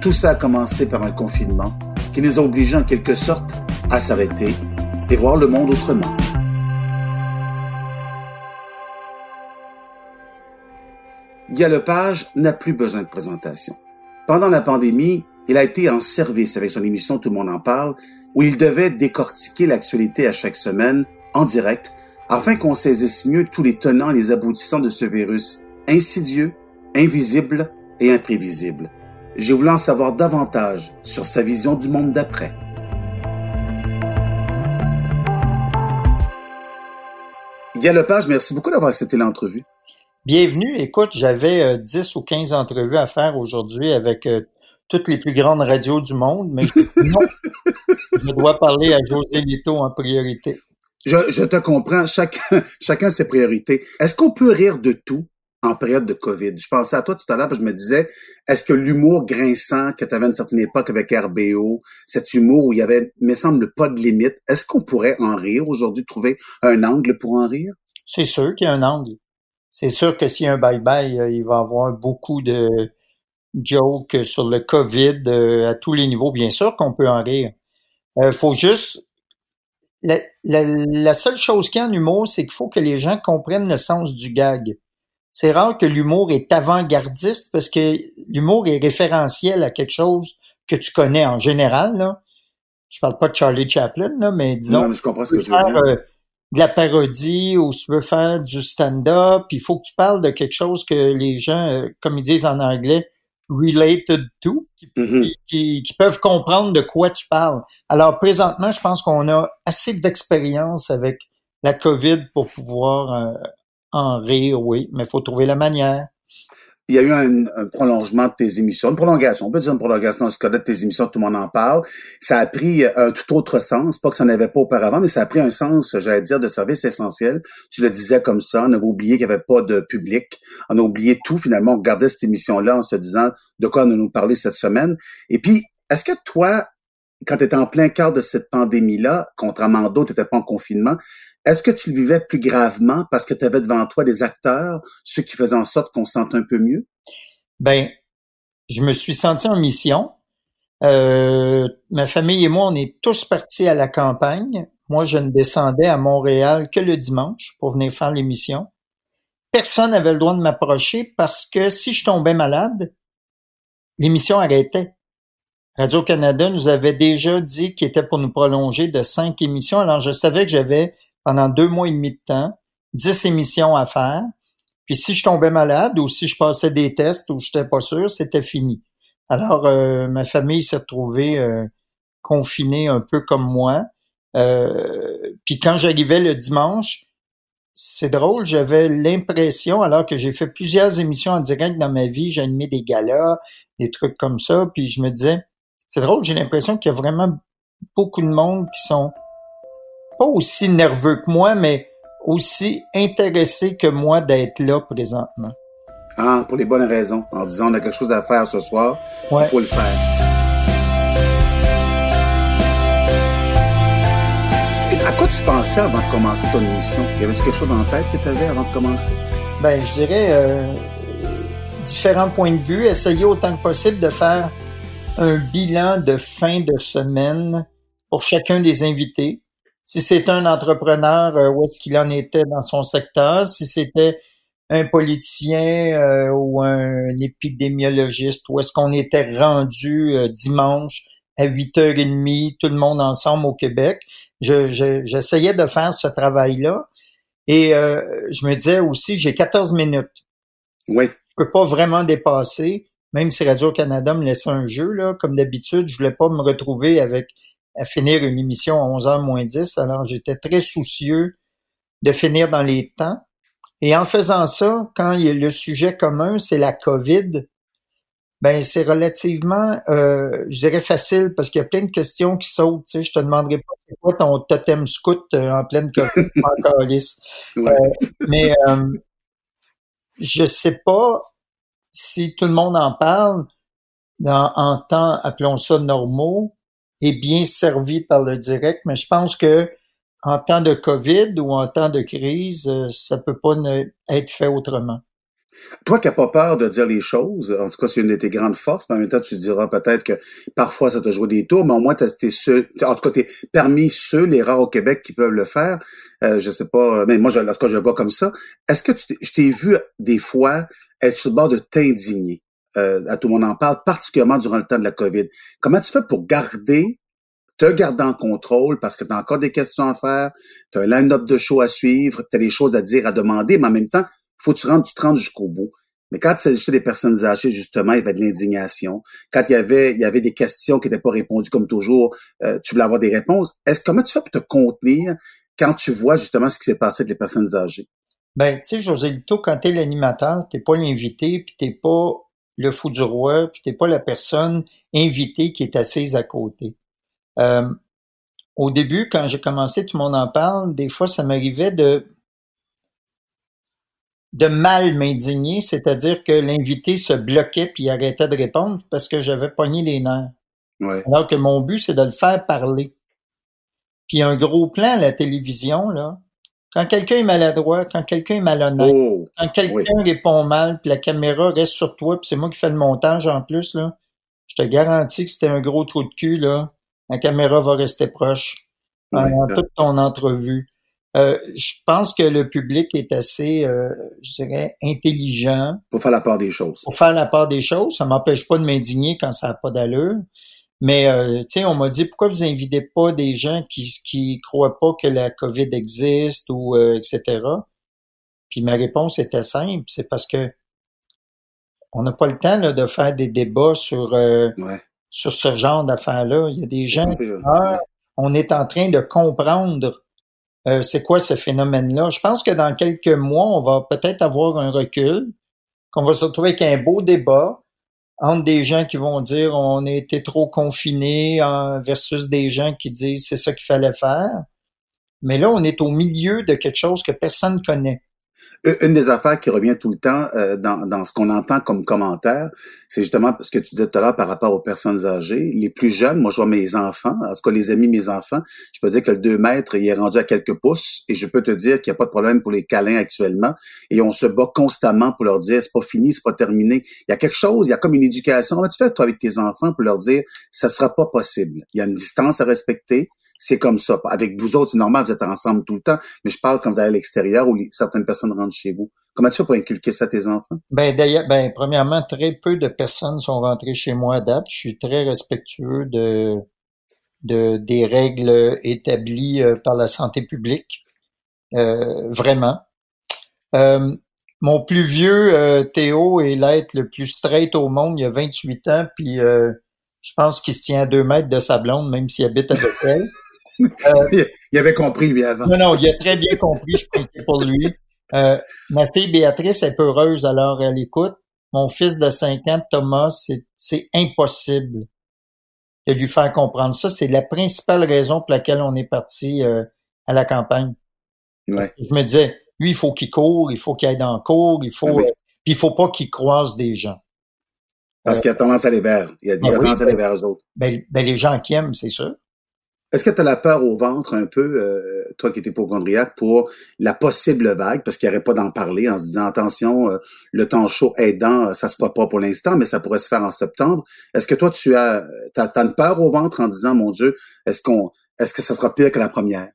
Tout ça a commencé par un confinement qui nous a obligés en quelque sorte à s'arrêter et voir le monde autrement. Guy Lepage n'a plus besoin de présentation. Pendant la pandémie, il a été en service avec son émission Tout le monde en parle, où il devait décortiquer l'actualité à chaque semaine, en direct, afin qu'on saisisse mieux tous les tenants et les aboutissants de ce virus insidieux, invisible et imprévisible. J'ai voulu en savoir davantage sur sa vision du monde d'après. Guy Lepage, merci beaucoup d'avoir accepté l'entrevue. Bienvenue. Écoute, j'avais 10 euh, ou 15 entrevues à faire aujourd'hui avec euh, toutes les plus grandes radios du monde, mais non, je dois parler à José Lito en priorité. Je, je te comprends, chacun, chacun ses priorités. Est-ce qu'on peut rire de tout? En période de COVID? Je pensais à toi tout à l'heure, je me disais, est-ce que l'humour grinçant que tu avais à une certaine époque avec RBO, cet humour où il y avait, me semble, pas de limite, est-ce qu'on pourrait en rire aujourd'hui, trouver un angle pour en rire? C'est sûr qu'il y a un angle. C'est sûr que s'il y a un bye-bye, euh, il va y avoir beaucoup de, joke sur le COVID euh, à tous les niveaux. Bien sûr qu'on peut en rire. Euh, faut juste la, la, seule chose qu'il y a en humour, c'est qu'il faut que les gens comprennent le sens du gag. C'est rare que l'humour est avant-gardiste parce que l'humour est référentiel à quelque chose que tu connais en général. Là. Je parle pas de Charlie Chaplin, là, mais disons. Non, mais je comprends ce que tu veux dire. Euh, de la parodie ou tu veux faire du stand-up, il faut que tu parles de quelque chose que les gens, euh, comme ils disent en anglais, related to, mm-hmm. qui, qui, peuvent comprendre de quoi tu parles. Alors présentement, je pense qu'on a assez d'expérience avec la COVID pour pouvoir euh, en rire, oui, mais faut trouver la manière il y a eu un, prolongement de tes émissions, une prolongation, on peut dire une prolongation dans ce cas-là de tes émissions, tout le monde en parle. Ça a pris un tout autre sens, pas que ça n'avait pas auparavant, mais ça a pris un sens, j'allais dire, de service essentiel. Tu le disais comme ça, on avait oublié qu'il n'y avait pas de public, on a oublié tout finalement, on regardait cette émission-là en se disant de quoi on nous parler cette semaine. Et puis, est-ce que toi, quand tu étais en plein cœur de cette pandémie-là, contrairement à d'autres, tu n'étais pas en confinement, est-ce que tu le vivais plus gravement parce que tu avais devant toi des acteurs, ceux qui faisaient en sorte qu'on sente un peu mieux? Ben, je me suis senti en mission. Euh, ma famille et moi, on est tous partis à la campagne. Moi, je ne descendais à Montréal que le dimanche pour venir faire l'émission. Personne n'avait le droit de m'approcher parce que si je tombais malade, l'émission arrêtait. Radio-Canada nous avait déjà dit qu'il était pour nous prolonger de cinq émissions. Alors, je savais que j'avais, pendant deux mois et demi de temps, dix émissions à faire. Puis si je tombais malade ou si je passais des tests ou je n'étais pas sûr, c'était fini. Alors, euh, ma famille s'est retrouvée euh, confinée un peu comme moi. Euh, puis quand j'arrivais le dimanche, c'est drôle, j'avais l'impression, alors que j'ai fait plusieurs émissions en direct dans ma vie, j'ai animé des galas, des trucs comme ça, puis je me disais, c'est drôle, j'ai l'impression qu'il y a vraiment beaucoup de monde qui sont pas aussi nerveux que moi, mais aussi intéressés que moi d'être là présentement. Ah, pour les bonnes raisons. En disant, on a quelque chose à faire ce soir, il faut le faire. À quoi tu pensais avant de commencer ton émission? Y avait-tu quelque chose en tête que tu avais avant de commencer? Ben, je dirais euh, différents points de vue, essayer autant que possible de faire un bilan de fin de semaine pour chacun des invités. Si c'était un entrepreneur, euh, où est-ce qu'il en était dans son secteur? Si c'était un politicien euh, ou un épidémiologiste, où est-ce qu'on était rendu euh, dimanche à 8h30, tout le monde ensemble au Québec? J'essayais de faire ce travail-là. Et je me disais aussi, j'ai 14 minutes. Oui. Je peux pas vraiment dépasser même si Radio-Canada me laissait un jeu, là, comme d'habitude, je voulais pas me retrouver avec à finir une émission à 11h moins 10, alors j'étais très soucieux de finir dans les temps. Et en faisant ça, quand il y a le sujet commun, c'est la COVID, Ben, c'est relativement, euh, je dirais facile parce qu'il y a plein de questions qui sautent. Tu sais, je te demanderai pas c'est quoi ton totem scout euh, en pleine COVID, ouais. euh, mais euh, je sais pas si tout le monde en parle en temps, appelons ça normaux, est bien servi par le direct, mais je pense que en temps de COVID ou en temps de crise, euh, ça peut pas être fait autrement. Toi qui n'as pas peur de dire les choses, en tout cas, c'est une de tes grandes forces, mais en même temps, tu diras peut-être que parfois ça te joue des tours, mais au moins, t'es ceux, en tout cas, t'es parmi ceux, les rares au Québec qui peuvent le faire. Euh, je sais pas, mais moi, je, lorsque je le vois comme ça, est-ce que tu, je t'ai vu des fois être sur le bord de t'indigner? Euh, à tout le monde en parle, particulièrement durant le temps de la COVID? Comment tu fais pour garder te garder en contrôle parce que tu as encore des questions à faire, tu as un line-up de show à suivre, tu as des choses à dire, à demander, mais en même temps, faut que tu rentres, tu te rendes jusqu'au bout. Mais quand il s'agissait des personnes âgées, justement, il y avait de l'indignation. Quand il y avait, il y avait des questions qui n'étaient pas répondues comme toujours, euh, tu voulais avoir des réponses. Est-ce comment tu fais pour te contenir quand tu vois justement ce qui s'est passé avec les personnes âgées? Ben, tu sais, José Lito, quand t'es l'animateur, t'es pas l'invité, puis t'es pas le fou du roi, puis t'es pas la personne invitée qui est assise à côté. Euh, au début, quand j'ai commencé, tout le monde en parle, des fois, ça m'arrivait de de mal m'indigner, c'est-à-dire que l'invité se bloquait puis arrêtait de répondre parce que j'avais pogné les nerfs. Ouais. Alors que mon but, c'est de le faire parler. Puis un gros plan à la télévision, là, quand quelqu'un est maladroit, quand quelqu'un est malhonnête, Oh, quand quelqu'un répond mal, puis la caméra reste sur toi, puis c'est moi qui fais le montage en plus, là, je te garantis que c'était un gros trou de cul, là. La caméra va rester proche pendant Ouais. toute ton entrevue. Euh, je pense que le public est assez, euh, je dirais, intelligent pour faire la part des choses. pour faire la part des choses. Ça m'empêche pas de m'indigner quand ça n'a pas d'allure. Mais euh, tu sais, on m'a dit pourquoi vous invitez pas des gens qui qui croient pas que la COVID existe ou euh, etc. Puis ma réponse était simple, c'est parce que on n'a pas le temps là, de faire des débats sur euh, Ouais. sur ce genre d'affaires-là. Il y a des gens qui Ouais. meurent. On est en train de comprendre euh, c'est quoi ce phénomène-là? Je pense que dans quelques mois, on va peut-être avoir un recul, qu'on va se retrouver avec un beau débat entre des gens qui vont dire on a été trop confinés versus des gens qui disent c'est ça qu'il fallait faire. Mais là, on est au milieu de quelque chose que personne connaît. Une des affaires qui revient tout le temps euh, dans, ce qu'on entend comme commentaire, c'est justement ce que tu disais tout à l'heure par rapport aux personnes âgées. Les plus jeunes, moi je vois mes enfants, en tout cas les amis mes enfants, je peux dire que le 2 mètres, il est rendu à quelques pouces et je peux te dire qu'il n'y a pas de problème pour les câlins actuellement et on se bat constamment pour leur dire c'est pas fini, c'est pas terminé. Il y a quelque chose, il y a comme une éducation. Comment tu fais toi avec tes enfants pour leur dire ça sera pas possible? Il y a une distance à respecter. C'est comme ça. Avec vous autres, c'est normal, vous êtes ensemble tout le temps, mais je parle quand vous allez à l'extérieur où les- certaines personnes rentrent chez vous. Comment tu fais pour inculquer ça à tes enfants? Ben d'ailleurs, ben premièrement, très peu de personnes sont rentrées chez moi à date. Je suis très respectueux de, de des règles établies euh, par la santé publique, Euh, vraiment. Euh, mon plus vieux euh, Théo est l'être le plus straight au monde. Il a 28 ans, puis euh, je pense qu'il se tient à deux mètres de sa blonde, même s'il habite avec elle. Il avait compris, lui, avant. Non, non, il a très bien compris, je pense pour lui. Euh, ma fille Béatrice est peureuse, alors elle écoute. Mon fils de 5 ans, Thomas, c'est, impossible de lui faire comprendre ça. C'est la principale raison pour laquelle on est parti euh, à la campagne. Ouais. Je me disais, lui, il faut qu'il court, il faut qu'il aille dans le cours, il faut, Ah oui. euh, puis il faut pas qu'il croise des gens. Parce qu'il a tendance à aller vers. Il a, il a Ah oui, tendance à aller vers eux autres. Ben, ben les gens qui aiment, c'est sûr. Est-ce que tu as la peur au ventre un peu, euh, toi qui étais hypochondriaque, pour la possible vague, parce qu'il n'y aurait pas d'en parler en se disant attention, euh, le temps chaud aidant, euh, ça se passe pas pour l'instant, mais ça pourrait se faire en septembre. Est-ce que toi tu as, t'as, t'as une peur au ventre en disant mon Dieu, est-ce qu'on, est-ce que ça sera pire que la première?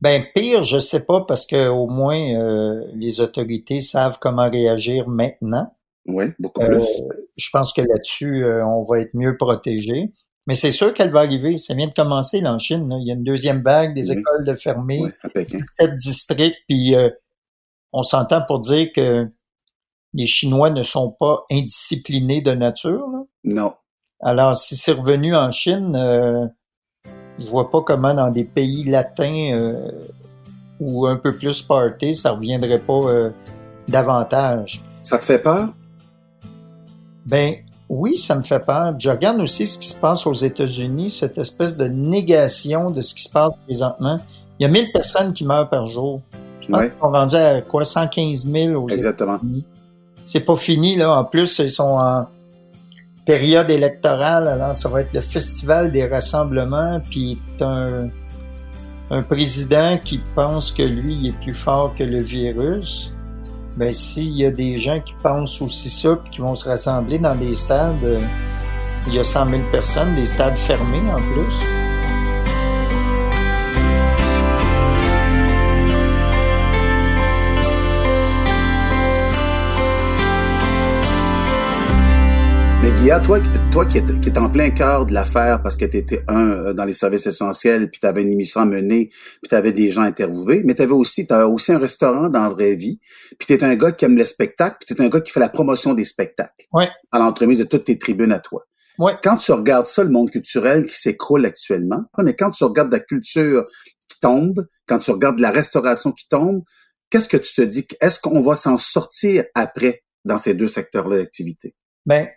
Ben pire, je sais pas parce que au moins euh, les autorités savent comment réagir maintenant. Oui, beaucoup Euh, plus. je pense que là-dessus, euh, on va être mieux protégé. Mais c'est sûr qu'elle va arriver. Ça vient de commencer là, en Chine. là. Il y a une deuxième vague, des écoles de fermées, Oui, districts, puis euh, on s'entend pour dire que les Chinois ne sont pas indisciplinés de nature. là. Non. Alors, si c'est revenu en Chine, euh, je vois pas comment dans des pays latins euh, ou un peu plus party, ça reviendrait pas euh, davantage. Ça te fait peur? Ben oui, ça me fait peur. Je regarde aussi ce qui se passe aux États-Unis, cette espèce de négation de ce qui se passe présentement. Il y a 1000 personnes qui meurent par jour. Je pense qu'ils sont rendus à quoi 115 000 aux États-Unis. C'est pas fini là. En plus, ils sont en période électorale. Alors, ça va être le festival des rassemblements. Puis un, un président qui pense que lui il est plus fort que le virus ben s'il y a des gens qui pensent aussi ça puis qui vont se rassembler dans des stades, euh, il y a 100 000 personnes, des stades fermés en plus. Guilla, toi, toi qui es, en plein cœur de l'affaire parce que tu étais un euh, dans les services essentiels, puis tu avais une émission à mener, puis tu avais des gens interviewés, mais tu avais aussi, as aussi un restaurant dans la vraie vie, puis tu es un gars qui aime le spectacle, puis tu es un gars qui fait la promotion des spectacles ouais. à l'entremise de toutes tes tribunes à toi. Ouais. Quand tu regardes ça, le monde culturel qui s'écroule actuellement, mais quand tu regardes la culture qui tombe, quand tu regardes la restauration qui tombe, qu'est-ce que tu te dis? Est-ce qu'on va s'en sortir après dans ces deux secteurs-là d'activité? Ben,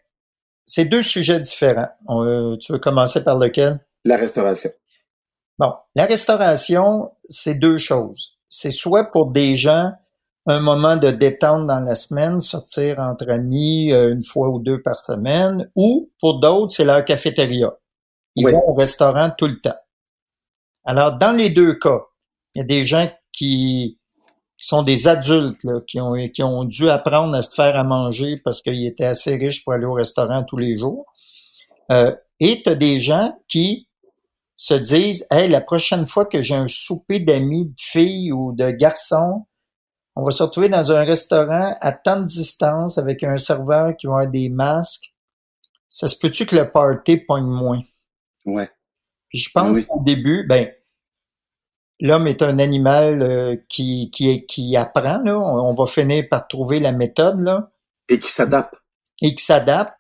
c'est deux sujets différents. Euh, tu veux commencer par lequel? La restauration. Bon, la restauration, c'est deux choses. C'est soit pour des gens un moment de détente dans la semaine, sortir entre amis euh, une fois ou deux par semaine, ou pour d'autres, c'est leur cafétéria. Ils vont au restaurant tout le temps. Alors, dans les deux cas, il y a des gens qui qui sont des adultes là, qui, ont, qui ont dû apprendre à se faire à manger parce qu'ils étaient assez riches pour aller au restaurant tous les jours. Euh, et tu as des gens qui se disent Hey, la prochaine fois que j'ai un souper d'amis, de filles ou de garçons, on va se retrouver dans un restaurant à tant de distance avec un serveur qui va avoir des masques. Ça se peut-tu que le party pogne moins? Ouais. Puis je pense qu'au début, ben, l'homme est un animal euh, qui, qui, qui apprend. Là. On, va finir par trouver la méthode. Là. Et qui s'adapte. Et qui s'adapte.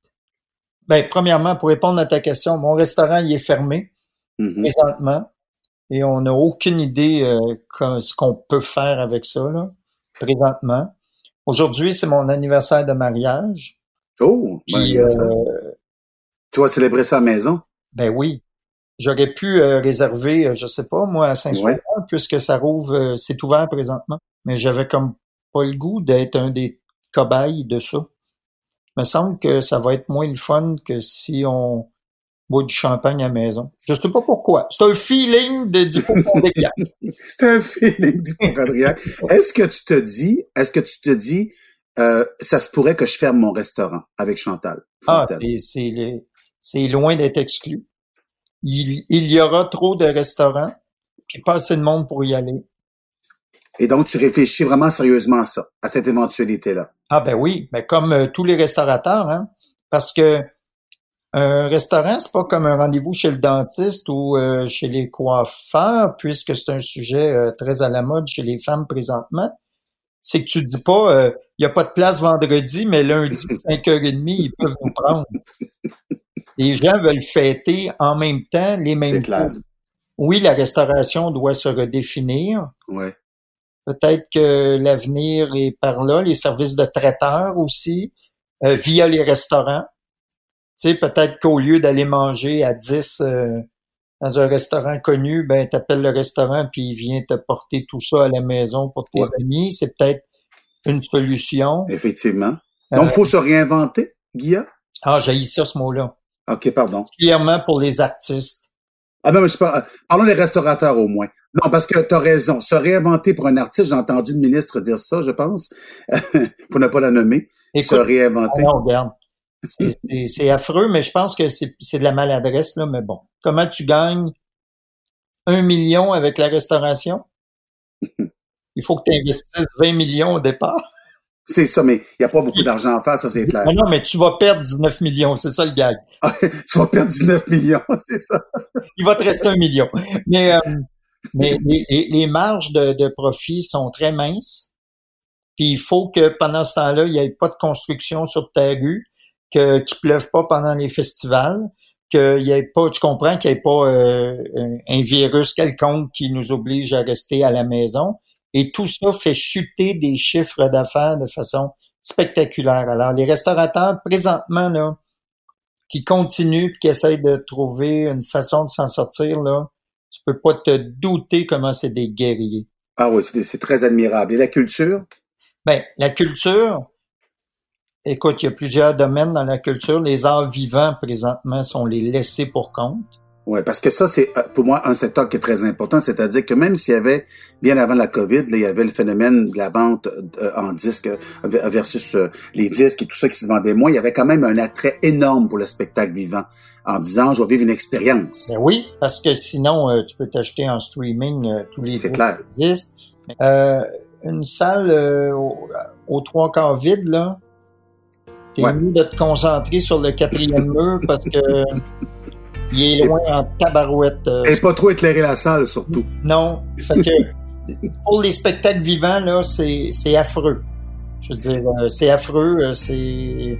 Ben, premièrement, pour répondre à ta question, mon restaurant il est fermé mm-hmm. présentement. Et on n'a aucune idée euh, ce qu'on peut faire avec ça, là, présentement. Aujourd'hui, c'est mon anniversaire de mariage. Oh, Puis, euh, Tu vas célébrer ça à la maison? Ben oui. J'aurais pu euh, réserver, euh, je sais pas, moi, à Saint-Sauveur, puisque ça rouvre, euh, c'est ouvert présentement. Mais j'avais comme pas le goût d'être un des cobayes de ça. Il me semble que ça va être moins le fun que si on boit du champagne à la maison. Je sais pas pourquoi. C'est un feeling de d'hypochondriac. c'est un feeling d'hypochondriac. est-ce que tu te dis, est-ce que tu te dis, ça se pourrait que je ferme mon restaurant avec Chantal? Ah, c'est loin d'être exclu il, y aura trop de restaurants, puis pas assez de monde pour y aller. Et donc, tu réfléchis vraiment sérieusement à ça, à cette éventualité-là? Ah ben oui, mais comme euh, tous les restaurateurs, hein, parce que un restaurant, c'est pas comme un rendez-vous chez le dentiste ou euh, chez les coiffeurs, puisque c'est un sujet euh, très à la mode chez les femmes présentement. C'est que tu dis pas, il y a pas de place vendredi, mais lundi, 5h30, ils peuvent nous prendre les gens veulent fêter en même temps les mêmes clair. Oui, la restauration doit se redéfinir. Ouais. Peut-être que l'avenir est par là, les services de traiteurs aussi, euh, via les restaurants. Tu sais, peut-être qu'au lieu d'aller manger à 10 euh, dans un restaurant connu, ben t'appelles le restaurant puis il vient te porter tout ça à la maison pour tes amis. C'est peut-être une solution. Effectivement. Donc, il faut euh, se réinventer, Guilla? Ah, j'ai ça ce mot-là. OK, pardon. Particulièrement pour les artistes. Ah non, mais je pas. Parlons des restaurateurs au moins. Non, parce que tu as raison. Se réinventer pour un artiste, j'ai entendu le ministre dire ça, je pense, pour ne pas la nommer. se réinventer. Non, regarde. C'est affreux, mais je pense que c'est de la maladresse, là, mais bon. Comment tu gagnes un million avec la restauration? Il faut que tu investisses 20 millions au départ. C'est ça, mais il n'y a pas beaucoup d'argent à faire, ça c'est clair. Non, non, mais tu vas perdre 19 millions, c'est ça le gag. tu vas perdre 19 millions, c'est ça. il va te rester un million. Mais, euh, mais les, les, marges de, de, profit sont très minces. Puis il faut que pendant ce temps-là, il n'y ait pas de construction sur ta rue, que qu'il pleuve pas pendant les festivals, qu'il y ait pas, tu comprends qu'il n'y ait pas euh, un virus quelconque qui nous oblige à rester à la maison et tout ça fait chuter des chiffres d'affaires de façon spectaculaire. Alors, les restaurateurs, présentement, là, qui continuent et qui essayent de trouver une façon de s'en sortir, là, tu peux pas te douter comment c'est des guerriers. Ah oui, c'est très admirable. Et la culture? Ben, la culture, écoute, il y a plusieurs domaines dans la culture. Les arts vivants, présentement, sont les laissés pour compte. Oui, parce que ça, c'est euh, pour moi un secteur qui est très important, c'est-à-dire que même s'il y avait, bien avant la COVID, là, il y avait le phénomène de la vente euh, en disque euh, versus les disques et tout ça qui se vendait moins, il y avait quand même un attrait énorme pour le spectacle vivant en disant, je vais vivre une expérience. Ben oui, parce que sinon, tu peux t'acheter en streaming tous les disques. une salle aux trois quarts vide, là, t'es ouais. mieux de te concentrer sur le quatrième mur parce que Il est loin en tabarouette. Euh, Et pas trop éclairer la salle, surtout. Non. Fait que, pour les spectacles vivants, là, c'est, affreux. Je veux dire, euh, c'est affreux. Euh, c'est,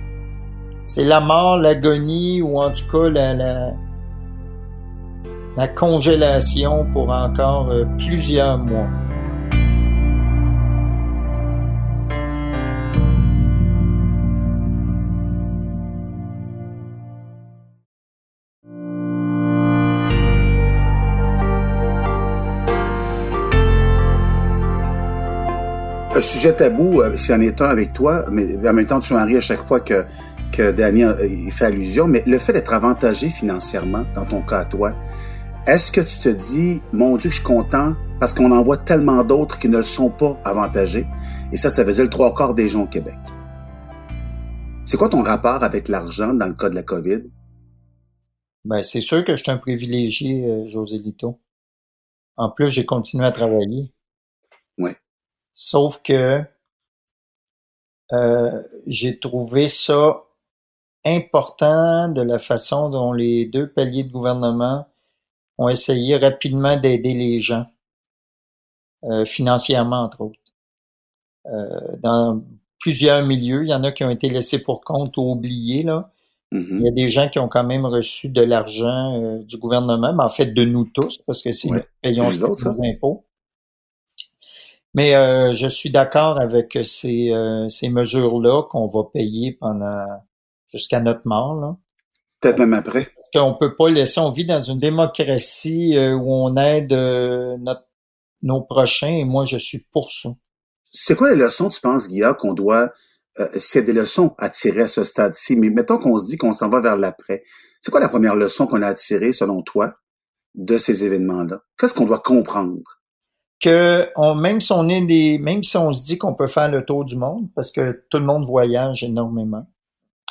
c'est la mort, l'agonie, ou en tout cas la, la, la congélation pour encore plusieurs mois. Sujet tabou, euh, s'il y en est un avec toi, mais en même temps, tu en ris à chaque fois que, que Danny euh, il fait allusion, mais le fait d'être avantagé financièrement, dans ton cas à toi, est-ce que tu te dis, mon Dieu, je suis content parce qu'on en voit tellement d'autres qui ne le sont pas avantagés, et ça, ça veut dire le trois quarts des gens au Québec. C'est quoi ton rapport avec l'argent dans le cas de la COVID? Ben, c'est sûr que je suis un privilégié, euh, José Lito. En plus, j'ai continué à travailler. Oui. Sauf que euh, j'ai trouvé ça important de la façon dont les deux paliers de gouvernement ont essayé rapidement d'aider les gens, euh, financièrement entre autres. Euh, dans plusieurs milieux, il y en a qui ont été laissés pour compte ou oubliés. Là. Mm-hmm. Il y a des gens qui ont quand même reçu de l'argent du gouvernement, mais en fait de nous tous, parce que c'est nous payons les impôts. Mais euh, je suis d'accord avec ces, euh, ces mesures-là qu'on va payer pendant jusqu'à notre mort. Là. Peut-être même après. Parce qu'on peut pas laisser, on vit dans une démocratie euh, où on aide notre, nos prochains et moi je suis pour ça. C'est quoi les leçons, tu penses, Guillaume, qu'on doit c'est des leçons à tirer à ce stade-ci, mais mettons qu'on se dit qu'on s'en va vers l'après. C'est quoi la première leçon qu'on a à tirer, selon toi, de ces événements-là? Qu'est-ce qu'on doit comprendre? Que on, même si on est des, même si on se dit qu'on peut faire le tour du monde, parce que tout le monde voyage énormément,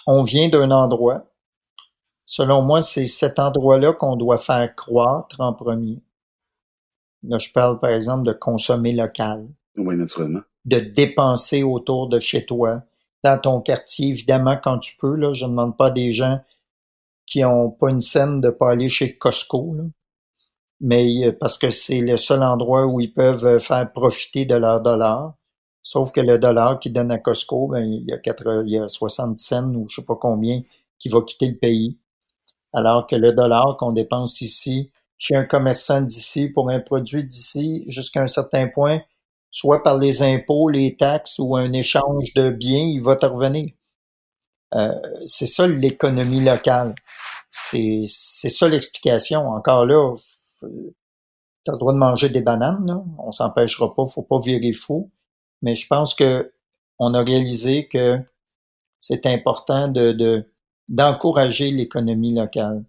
on vient d'un endroit. Selon moi, c'est cet endroit-là qu'on doit faire croître en premier. Là, je parle par exemple de consommer local. Oui, naturellement. De dépenser autour de chez toi, dans ton quartier, évidemment, quand tu peux. Là, je ne demande pas des gens qui ont pas une scène de pas aller chez Costco. Là mais euh, parce que c'est le seul endroit où ils peuvent euh, faire profiter de leur dollar. Sauf que le dollar qu'ils donnent à Costco, ben, il, y a il y a 60 cents ou je sais pas combien qui va quitter le pays. Alors que le dollar qu'on dépense ici, chez un commerçant d'ici, pour un produit d'ici, jusqu'à un certain point, soit par les impôts, les taxes ou un échange de biens, il va te revenir. Euh, c'est ça l'économie locale. C'est ça l'explication. Encore là, tu as le droit de manger des bananes, là. on s'empêchera pas, faut pas virer fou. Mais je pense que on a réalisé que c'est important de d'encourager l'économie locale.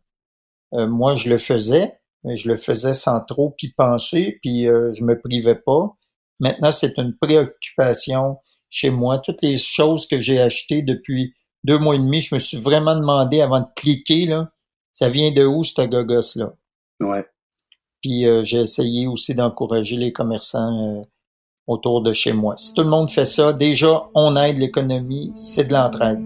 Euh, moi, je le faisais, mais je le faisais sans trop y penser, puis euh, je me privais pas. Maintenant, c'est une préoccupation chez moi. Toutes les choses que j'ai achetées depuis deux mois et demi, je me suis vraiment demandé avant de cliquer, là, ça vient de où, cette gogos-là? Ouais. Puis euh, j'ai essayé aussi d'encourager les commerçants euh, autour de chez moi. Si tout le monde fait ça, déjà, on aide l'économie, c'est de l'entraide.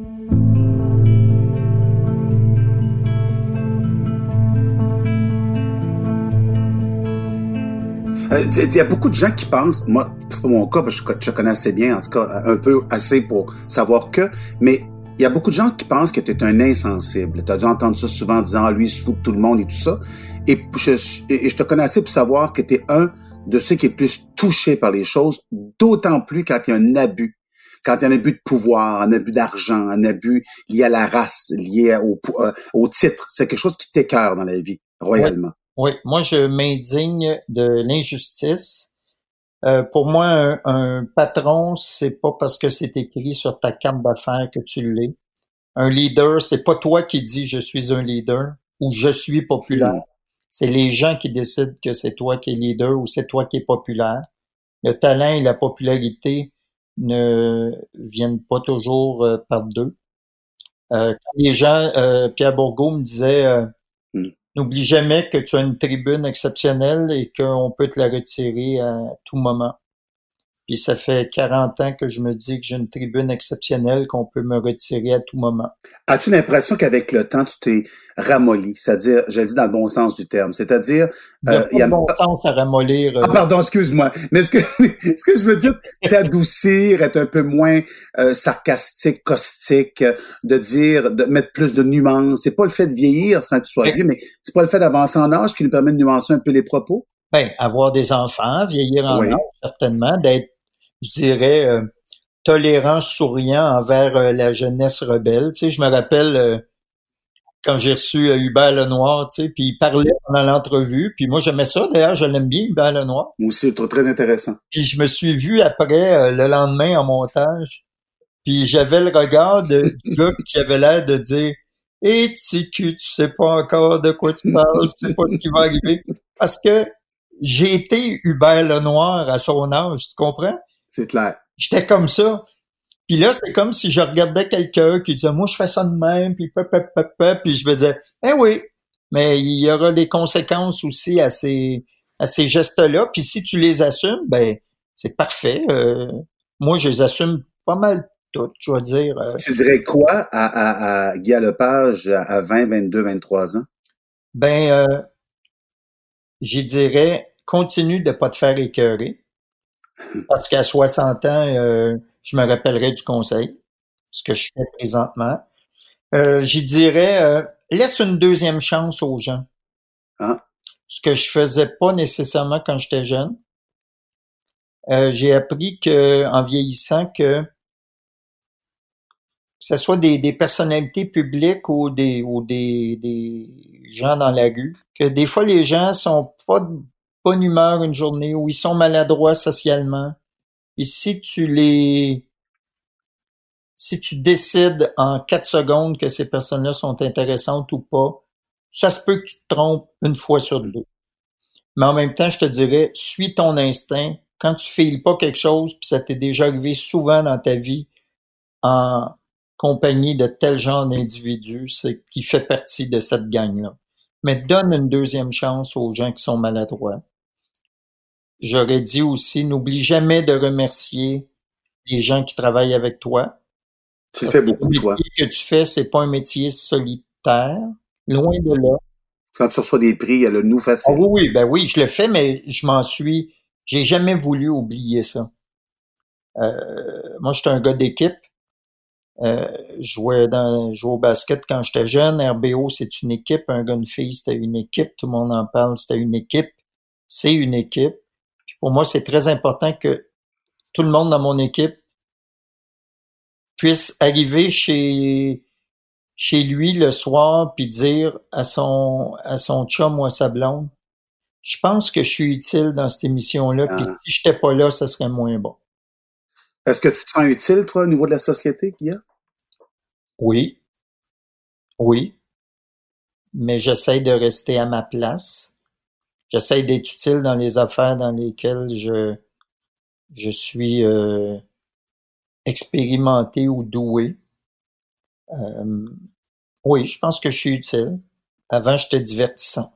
Euh, il y a beaucoup de gens qui pensent, moi, c'est pas mon cas, parce que je, connais assez bien, en tout cas, un peu assez pour savoir que, mais il y a beaucoup de gens qui pensent que tu es un insensible. Tu as dû entendre ça souvent en disant, ah, lui, il se fout de tout le monde et tout ça. Et je, et je te connais assez pour savoir que tu es un de ceux qui est plus touché par les choses, d'autant plus quand il y a un abus. quand il y a un abus de pouvoir, un abus d'argent, un abus lié à la race, lié au, euh, au titre, c'est quelque chose qui t'écœure dans la vie, royalement. Oui, moi je m'indigne de l'injustice. Euh, pour moi, un, un patron, c'est pas parce que c'est écrit sur ta carte d'affaires que tu l'es. Un leader, c'est pas toi qui dis je suis un leader ou je suis populaire. Hmm. C'est les gens qui décident que c'est toi qui es leader ou c'est toi qui es populaire. Le talent et la popularité ne viennent pas toujours euh, par deux. Euh, quand les gens, euh, Pierre Bourgault me disait. N'oublie jamais que tu as une tribune exceptionnelle et qu'on peut te la retirer à tout moment. Puis ça fait 40 ans que je me dis que j'ai une tribune exceptionnelle qu'on peut me retirer à tout moment. As-tu l'impression qu'avec le temps, tu t'es ramolli? C'est-à-dire, j'ai dit dans le bon sens du terme. C'est-à-dire, euh, il y a bon sens à ramollir. Euh. Ah, pardon, excuse-moi. Mais ce que, ce que je veux dire, t'adoucir, être un peu moins euh, sarcastique, caustique, de dire, de mettre plus de nuances. C'est pas le fait de vieillir sans que tu sois vieux, mais c'est pas le fait d'avancer en âge qui nous permet de nuancer un peu les propos? Ben, avoir des enfants, vieillir en âge, certainement, d'être je dirais, euh, tolérant, souriant envers euh, la jeunesse rebelle. Tu sais, je me rappelle euh, quand j'ai reçu Hubert Lenoir, tu sais, puis il parlait pendant l'entrevue, puis moi j'aimais ça, d'ailleurs, je l'aime bien, Hubert Lenoir. Moi aussi, c'est très intéressant. Puis je me suis vu après, le lendemain, en montage, puis j'avais le regard de, du gars qui avait l'air de dire « Eh, TQ, tu sais pas encore de quoi tu parles, tu sais pas ce qui va arriver. » Parce que j'ai été Hubert Lenoir à son âge, tu comprends? C'est clair. J'étais comme ça. Puis là, c'est comme si je regardais quelqu'un qui disait, moi, je fais ça de même, puis pep, pep, pep, puis je me disais, eh oui, mais il y aura des conséquences aussi à ces, à ces gestes-là. Puis si tu les assumes, ben, c'est parfait. Euh, moi, je les assume pas mal toutes, je dois dire. Euh. Tu dirais quoi à, à, à Guy Lepage à 20, 22, 23 ans? Ben, euh, j'y dirais, continue de pas te faire écœurer. Parce qu'à 60 ans, euh, je me rappellerai du conseil, ce que je fais présentement. Euh, J'y dirais, euh, laisse une deuxième chance aux gens. Ah. Ce que je faisais pas nécessairement quand j'étais jeune. Euh, j'ai appris que, en vieillissant, que que ce soit des, des personnalités publiques ou des ou des, des gens dans la rue, que des fois les gens sont pas bonne humeur une journée ou ils sont maladroits socialement. Et si tu les si tu décides en quatre secondes que ces personnes-là sont intéressantes ou pas, ça se peut que tu te trompes une fois sur deux. Mais en même temps, je te dirais, suis ton instinct. Quand tu files pas quelque chose, puis ça t'est déjà arrivé souvent dans ta vie en compagnie de tel genre d'individus, c'est qui fait partie de cette gang-là. Mais donne une deuxième chance aux gens qui sont maladroits. J'aurais dit aussi, n'oublie jamais de remercier les gens qui travaillent avec toi. Tu fais beaucoup, toi. Le métier que tu fais, c'est pas un métier solitaire. Loin de là. Quand tu reçois des prix, il y a le nous facile. Ah oui, oui, ben oui, je le fais, mais je m'en suis, j'ai jamais voulu oublier ça. Euh, moi, j'étais un gars d'équipe. Euh, je jouais dans, je jouais au basket quand j'étais jeune. RBO, c'est une équipe. Un gars, une fille, c'était une équipe. Tout le monde en parle, c'était une équipe. C'est une équipe pour moi, c'est très important que tout le monde dans mon équipe puisse arriver chez chez lui le soir puis dire à son à son chum ou à sa blonde je pense que je suis utile dans cette émission-là, puis ah. si j'étais pas là, ça serait moins bon. Est-ce que tu te sens utile, toi, au niveau de la société qu'il y a? Oui. Oui. Mais j'essaie de rester à ma place j'essaie d'être utile dans les affaires dans lesquelles je, je suis euh, expérimenté ou doué. Euh, oui, je pense que je suis utile. Avant, j'étais divertissant.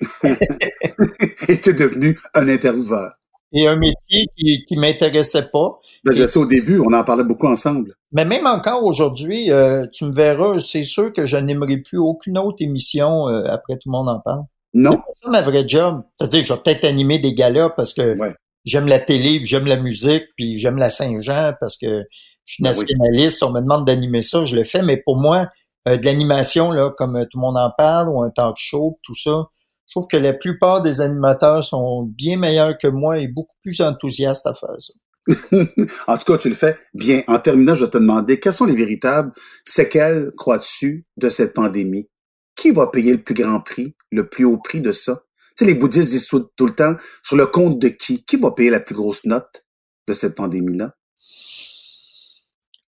Et tu es devenu un intervieweur. Et un métier qui, qui m'intéressait pas. Ben, je sais au début, on en parlait beaucoup ensemble. Mais même encore aujourd'hui, euh, tu me verras, c'est sûr que je n'aimerais plus aucune autre émission après tout le monde en parle. Non. C'est ça ma vraie job. C'est-à-dire que je vais peut-être animer des galas parce que j'aime la télé, j'aime la musique, puis j'aime la Saint-Jean parce que je suis ben nationaliste. On me demande d'animer ça, je le fais. Mais pour moi, euh, de l'animation, là, comme euh, tout le monde en parle, ou un talk show, tout ça, je trouve que la plupart des animateurs sont bien meilleurs que moi et beaucoup plus enthousiastes à faire ça. en tout cas, tu le fais bien. En terminant, je vais te demander, quelles sont les véritables séquelles, crois-tu, de cette pandémie? Qui va payer le plus grand prix, le plus haut prix de ça? Tu sais, les bouddhistes disent tout, le temps, sur le compte de qui? Qui va payer la plus grosse note de cette pandémie-là?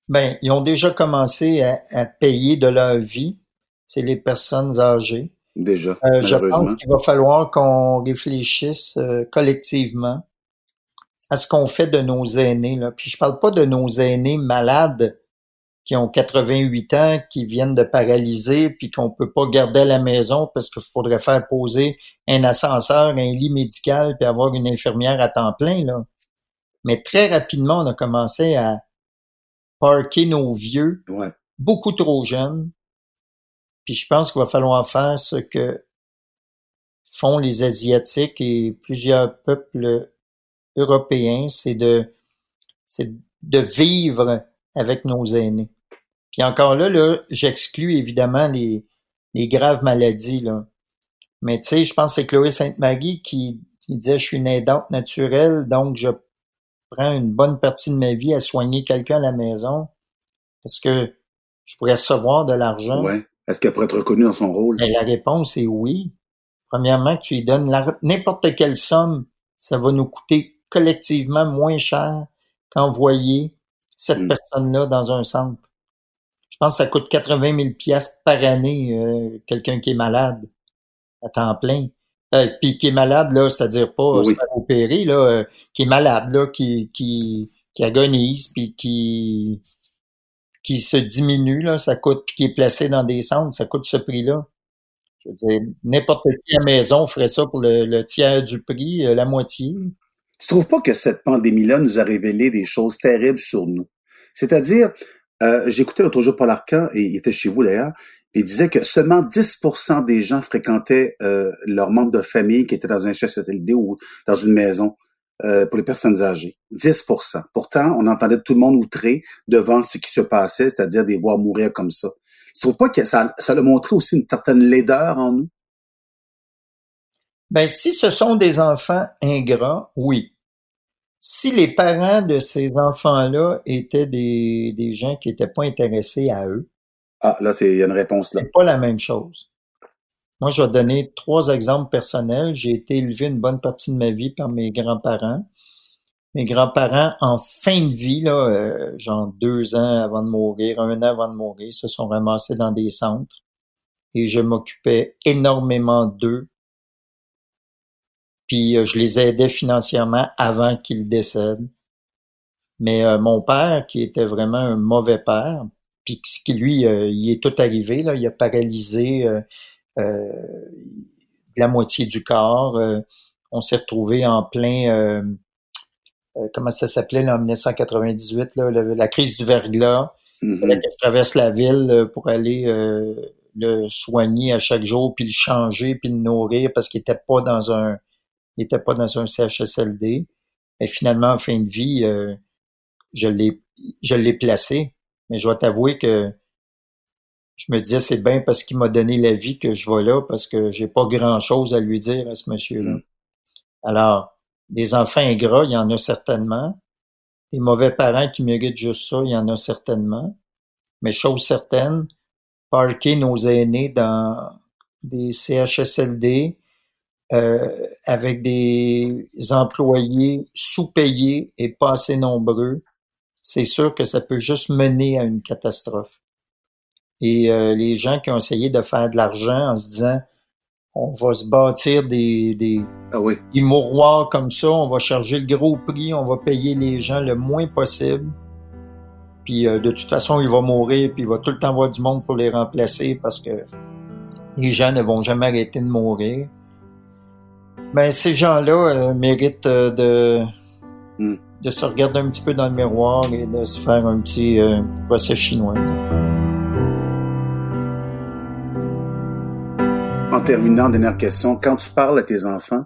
Ben, ils ont déjà commencé à, payer de leur vie. C'est les personnes âgées. Déjà. Euh, je pense qu'il va falloir qu'on réfléchisse euh, collectivement à ce qu'on fait de nos aînés. Là. Puis je parle pas de nos aînés malades qui ont 88 ans, qui viennent de paralyser, puis qu'on peut pas garder à la maison parce qu'il faudrait faire poser un ascenseur, un lit médical, puis avoir une infirmière à temps plein. Là. Mais très rapidement, on a commencé à parquer nos vieux, beaucoup trop jeunes. Puis je pense qu'il va falloir faire ce que font les Asiatiques et plusieurs peuples européen, c'est de, c'est de vivre avec nos aînés. Puis encore là, là, j'exclus évidemment les, les graves maladies, là. Mais tu sais, je pense que c'est Chloé Sainte-Marie qui, disait, je suis une aidante naturelle, donc je prends une bonne partie de ma vie à soigner quelqu'un à la maison. Est-ce que je pourrais recevoir de l'argent? Ouais. Est-ce qu'elle pourrait être reconnue dans son rôle? Ben, la réponse est oui. Premièrement, tu lui donnes n'importe quelle somme, ça va nous coûter collectivement moins cher qu'envoyer cette hmm. personne-là dans un centre. Je pense que ça coûte 80 000 pièces par année, euh, quelqu'un qui est malade à temps plein. Euh, puis qui est malade, là, c'est-à-dire pas oui. opéré, là, euh, qui est malade, là, qui, qui, qui agonise, puis qui, qui se diminue, là, ça coûte, puis qui est placé dans des centres, ça coûte ce prix-là. Je veux dire, n'importe qui à la maison ferait ça pour le, le tiers du prix, la moitié. Tu trouves pas que cette pandémie-là nous a révélé des choses terribles sur nous? C'est-à-dire, euh, j'écoutais l'autre jour Paul Arcan, et il était chez vous d'ailleurs, il disait que seulement 10% des gens fréquentaient euh, leurs membres de famille qui étaient dans un CHSLD ou dans une maison euh, pour les personnes âgées. 10%. Pourtant, on entendait tout le monde outré devant ce qui se passait, c'est-à-dire des voir mourir comme ça. Tu trouves pas que ça, ça a montré aussi une certaine laideur en nous? Ben, si ce sont des enfants ingrats, oui. Si les parents de ces enfants-là étaient des, des gens qui n'étaient pas intéressés à eux. Ah, là, c'est, il y a une réponse là. C'est pas la même chose. Moi, je vais donner trois exemples personnels. J'ai été élevé une bonne partie de ma vie par mes grands-parents. Mes grands-parents, en fin de vie, là, euh, genre deux ans avant de mourir, un an avant de mourir, se sont ramassés dans des centres et je m'occupais énormément d'eux puis euh, je les aidais financièrement avant qu'ils décèdent. Mais euh, mon père, qui était vraiment un mauvais père, puis qui lui, euh, il est tout arrivé, là, il a paralysé la moitié du corps. on s'est retrouvé en plein, comment ça s'appelait en 1998, là, la, crise du verglas. Mm-hmm. Je traverse la ville pour aller le soigner à chaque jour, puis le changer, puis le nourrir parce qu'il était pas dans un il n'était pas dans un CHSLD. Et finalement, en fin de vie, euh, je l'ai je l'ai placé. Mais je dois t'avouer que je me disais c'est bien parce qu'il m'a donné la vie que je vais là parce que j'ai pas grand chose à lui dire à ce monsieur-là. Mm. Alors, des enfants ingrats, il y en a certainement. Des mauvais parents qui méritent juste ça, il y en a certainement. Mais chose certaine, parquer nos aînés dans des CHSLD, avec des employés sous-payés et pas assez nombreux, c'est sûr que ça peut juste mener à une catastrophe. Et euh, les gens qui ont essayé de faire de l'argent en se disant on va se bâtir des, des, ah oui. des mouroirs comme ça, on va charger le gros prix, on va payer les gens le moins possible. Puis euh, de toute façon, il va mourir, puis il va tout le temps avoir du monde pour les remplacer parce que les gens ne vont jamais arrêter de mourir. Ben, ces gens-là euh, méritent euh, de, hmm. de se regarder un petit peu dans le miroir et de se faire un petit euh, procès chinois. En terminant, dernière question, quand tu parles à tes enfants,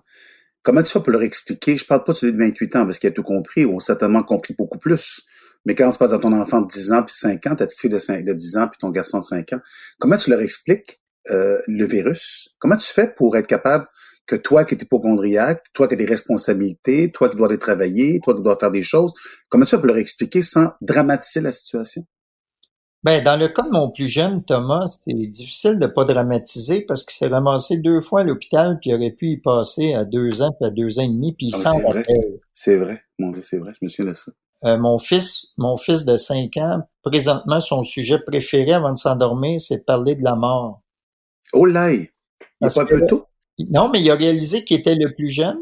comment tu vas pour leur expliquer, je parle pas de celui de 28 ans parce qu'il a tout compris, ou certainement compris beaucoup plus, mais quand tu passes à ton enfant de 10 ans puis 5 ans, ta petite fille de, 5, de 10 ans puis ton garçon de 5 ans, comment tu leur expliques le virus? Comment tu fais pour être capable que toi qui es hypochondriaque, toi qui as des responsabilités, toi qui dois aller travailler, toi qui dois faire des choses, comment tu peux leur expliquer sans dramatiser la situation? Ben, dans le cas de mon plus jeune, Thomas, c'est difficile de pas dramatiser parce qu'il s'est ramassé deux fois à l'hôpital puis il aurait pu y passer à deux ans puis à deux ans et demi puis il ah, s'en C'est vrai, mon Dieu, c'est vrai, je me souviens de ça. Euh, mon fils, mon fils de cinq ans, présentement, son sujet préféré avant de s'endormir, c'est parler de la mort. Oh là! Il a pas un peu tôt? Non, mais il a réalisé qu'il était le plus jeune.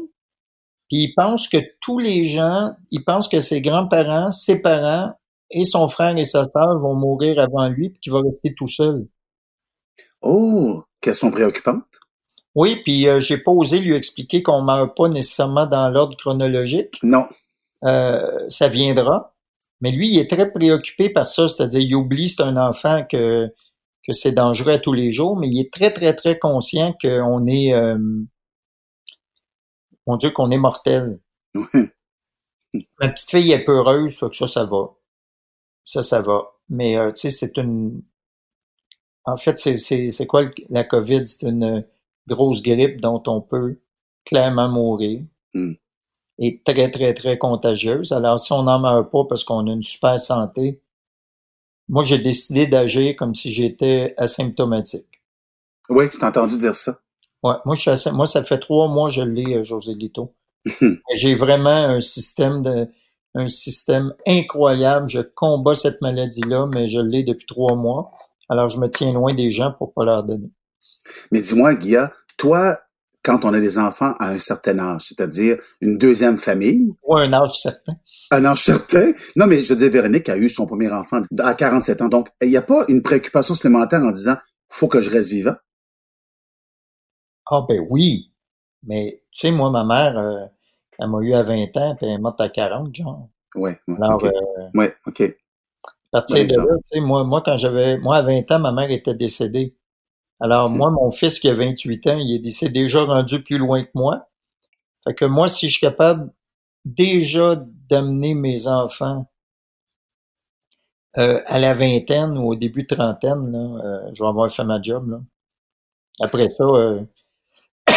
Puis il pense que tous les gens, il pense que ses grands-parents, ses parents et son frère et sa sœur vont mourir avant lui puis qu'il va rester tout seul. Oh, question préoccupante. Oui, puis euh, j'ai pas osé lui expliquer qu'on meurt pas nécessairement dans l'ordre chronologique. Non. Euh, ça viendra. Mais lui, il est très préoccupé par ça, c'est-à-dire il oublie c'est un enfant que que c'est dangereux à tous les jours, mais il est très très très conscient qu'on est, euh, on dit qu'on est mortel. Ma petite fille est peureuse, que ça, ça va. Ça, ça va. Mais euh, tu sais, c'est une. En fait, c'est c'est quoi la COVID? C'est une grosse grippe dont on peut clairement mourir. Mm est très, très, très contagieuse. Alors, si on n'en meurt pas parce qu'on a une super santé, moi, j'ai décidé d'agir comme si j'étais asymptomatique. Oui, t'as entendu dire ça. Ouais, moi, je suis moi, ça fait trois mois que je l'ai, euh, José Lito. j'ai vraiment un système de, un système incroyable. Je combats cette maladie-là, mais je l'ai depuis trois mois. Alors, je me tiens loin des gens pour pas leur donner. Mais dis-moi, Guilla, toi, quand on a des enfants à un certain âge, c'est-à-dire une deuxième famille. Ou un âge certain. Un âge certain. Non, mais je veux dire, Véronique a eu son premier enfant à 47 ans. Donc, il n'y a pas une préoccupation supplémentaire en disant, faut que je reste vivant? Ah, ben oui. Mais, tu sais, moi, ma mère, euh, elle m'a eu à 20 ans, puis elle est morte à 40, genre. Ouais, ouais. Alors, euh, ouais, OK. À partir de là, tu sais, moi, moi, quand j'avais, moi, à 20 ans, ma mère était décédée. Alors, moi, mon fils qui a 28 ans, il est, déjà rendu plus loin que moi. Fait que moi, si je suis capable déjà d'amener mes enfants euh, à la vingtaine ou au début de trentaine, là, euh, je vais avoir fait ma job. Là. Après ça, euh,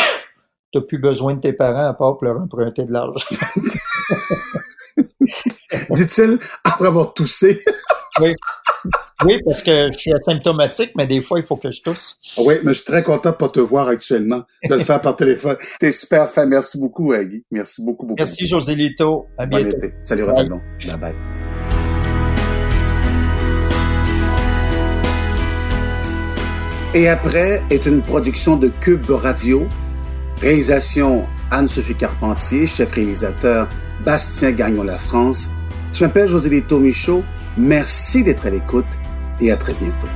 t'as plus besoin de tes parents à part pour leur emprunter de l'argent. Dit-il après avoir toussé. oui. Oui, parce que je suis asymptomatique, mais des fois, il faut que je tousse. Oui, mais je suis très content de pas te voir actuellement, de le faire par téléphone. T'es super fin. Merci beaucoup, Guy. Merci beaucoup, beaucoup. Merci, José Lito. À bientôt. Salut, Bye bye. Et après est une production de Cube Radio. Réalisation Anne-Sophie Carpentier, chef réalisateur Bastien Gagnon La France. Je m'appelle José Lito Michaud. Merci d'être à l'écoute et à très bientôt.